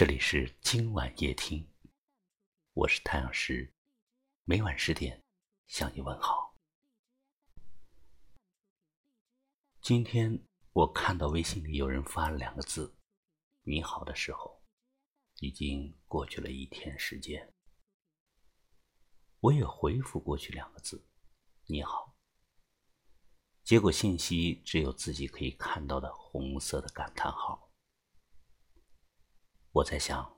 这里是今晚夜听，我是太阳石，每晚十点向你问好。今天我看到微信里有人发了两个字“你好”的时候，已经过去了一天时间。我也回复过去两个字“你好”，结果信息只有自己可以看到的红色的感叹号。我在想，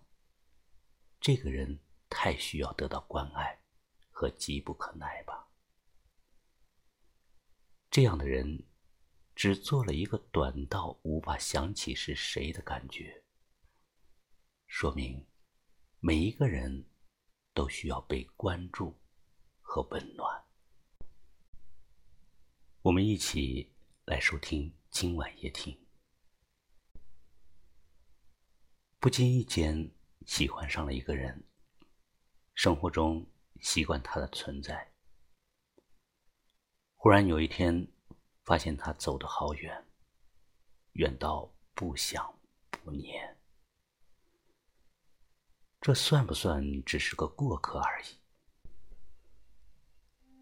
这个人太需要得到关爱和急不可耐吧？这样的人只做了一个短到无法想起是谁的感觉，说明每一个人都需要被关注和温暖。我们一起来收听今晚夜听。不经意间喜欢上了一个人，生活中习惯他的存在。忽然有一天，发现他走得好远，远到不想不念。这算不算只是个过客而已？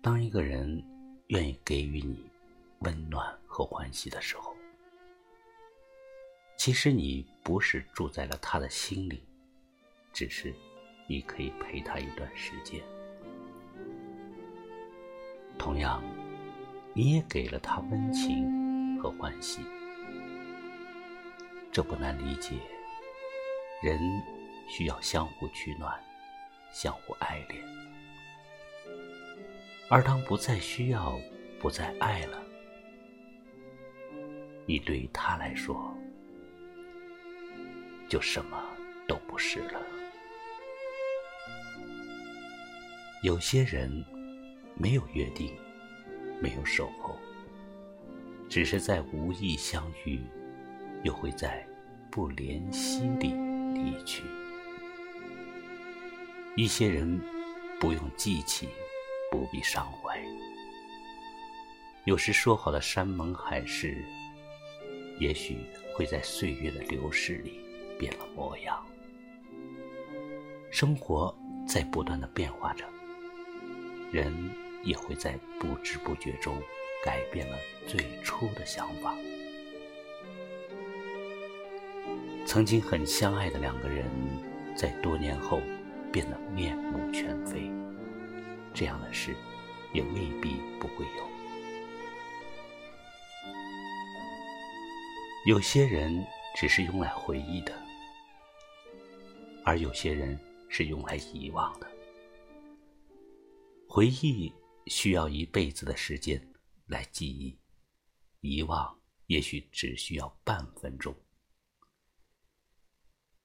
当一个人愿意给予你温暖和欢喜的时候，其实你不是住在了他的心里，只是你可以陪他一段时间。同样，你也给了他温情和欢喜，这不难理解。人需要相互取暖，相互爱恋。而当不再需要，不再爱了，你对于他来说。就什么都不是了。有些人没有约定，没有守候，只是在无意相遇，又会在不怜惜里离去。一些人不用记起，不必伤怀。有时说好的山盟海誓，也许会在岁月的流逝里。变了模样，生活在不断的变化着，人也会在不知不觉中改变了最初的想法。曾经很相爱的两个人，在多年后变得面目全非，这样的事也未必不会有。有些人只是用来回忆的。而有些人是用来遗忘的，回忆需要一辈子的时间来记忆，遗忘也许只需要半分钟。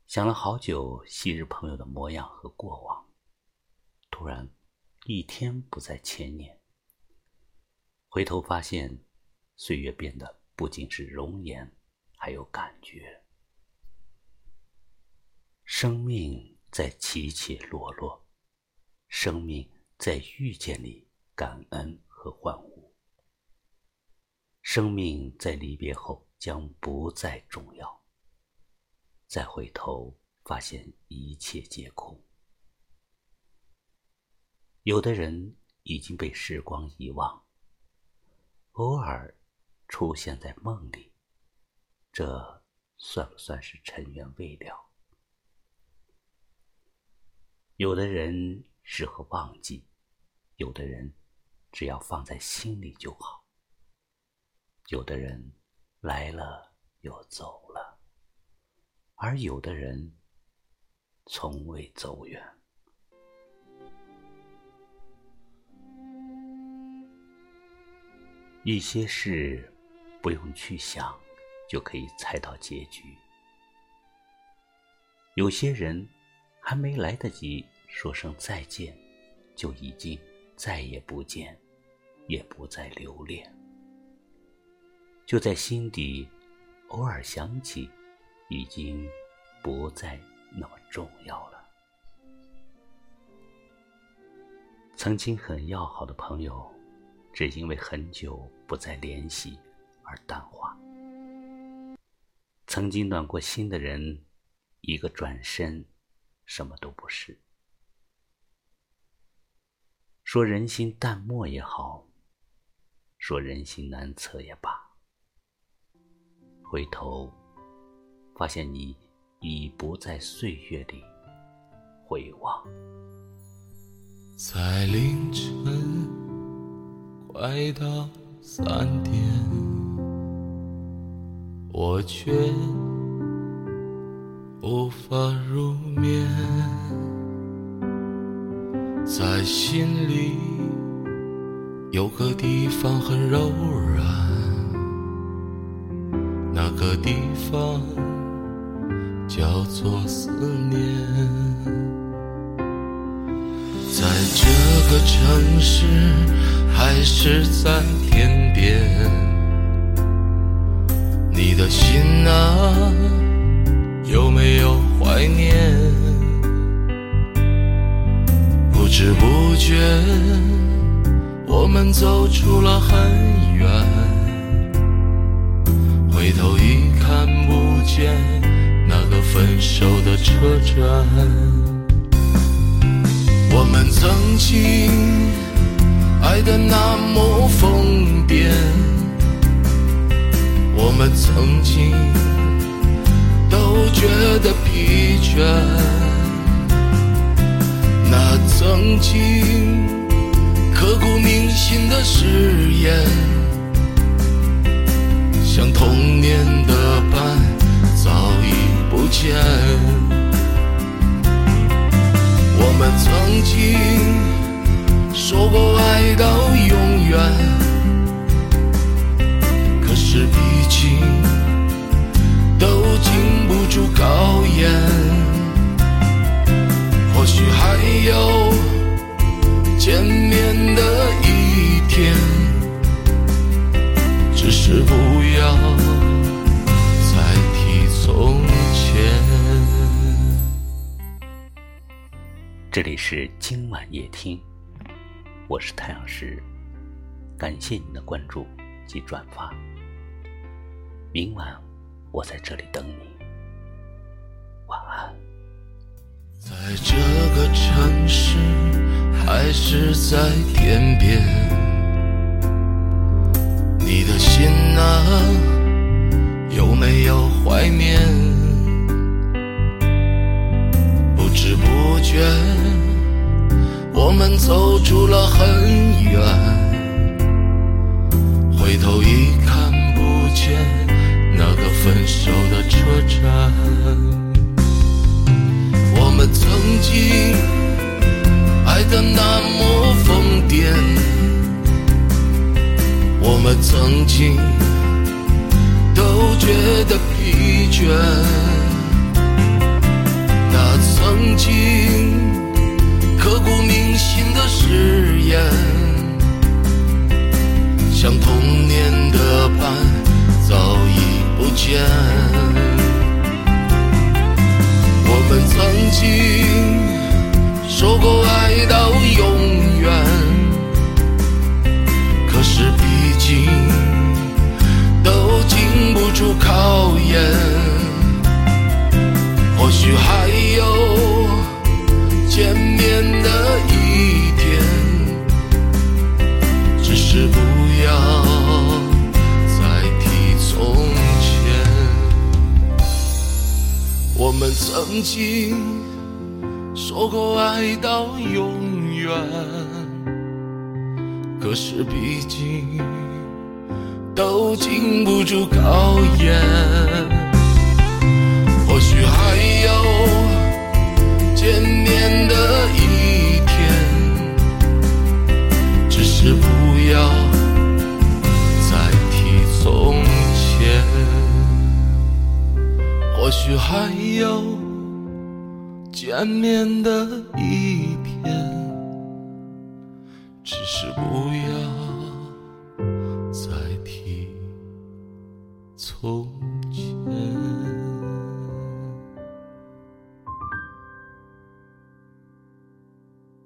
想了好久昔日朋友的模样和过往，突然一天不再牵念，回头发现岁月变得不仅是容颜，还有感觉。生命在起起落落，生命在遇见里感恩和欢呼。生命在离别后将不再重要，再回头发现一切皆空。有的人已经被时光遗忘，偶尔出现在梦里，这算不算是尘缘未了？有的人适合忘记，有的人只要放在心里就好。有的人来了又走了，而有的人从未走远。一些事不用去想，就可以猜到结局。有些人。还没来得及说声再见，就已经再也不见，也不再留恋。就在心底偶尔想起，已经不再那么重要了。曾经很要好的朋友，只因为很久不再联系而淡化；曾经暖过心的人。一个转身，什么都不是。说人心淡漠也好，说人心难测也罢，回头发现你已不在岁月里回望。在凌晨快到三点，我却无法入眠。在心里有个地方很柔软，那个地方叫做思念。在这个城市，还是在天边，你的心啊，有没有怀念？不知不觉，我们走出了很远。回头一看，不见那个分手的车站。我们曾经爱的那么疯癫，我们曾经觉得疲倦。那曾经刻骨铭心的誓言，像童年的伴，早已不见。这里是今晚夜听，我是太阳石，感谢您的关注及转发。明晚我在这里等你，晚安。在这个城市，还是在天边，你的心啊，有没有怀念？不知不觉，们走出了很远，回头一看，不见那个分手的车站。曾经说过爱到永远，可是毕竟都经不住考验。见面的一天，只是不要。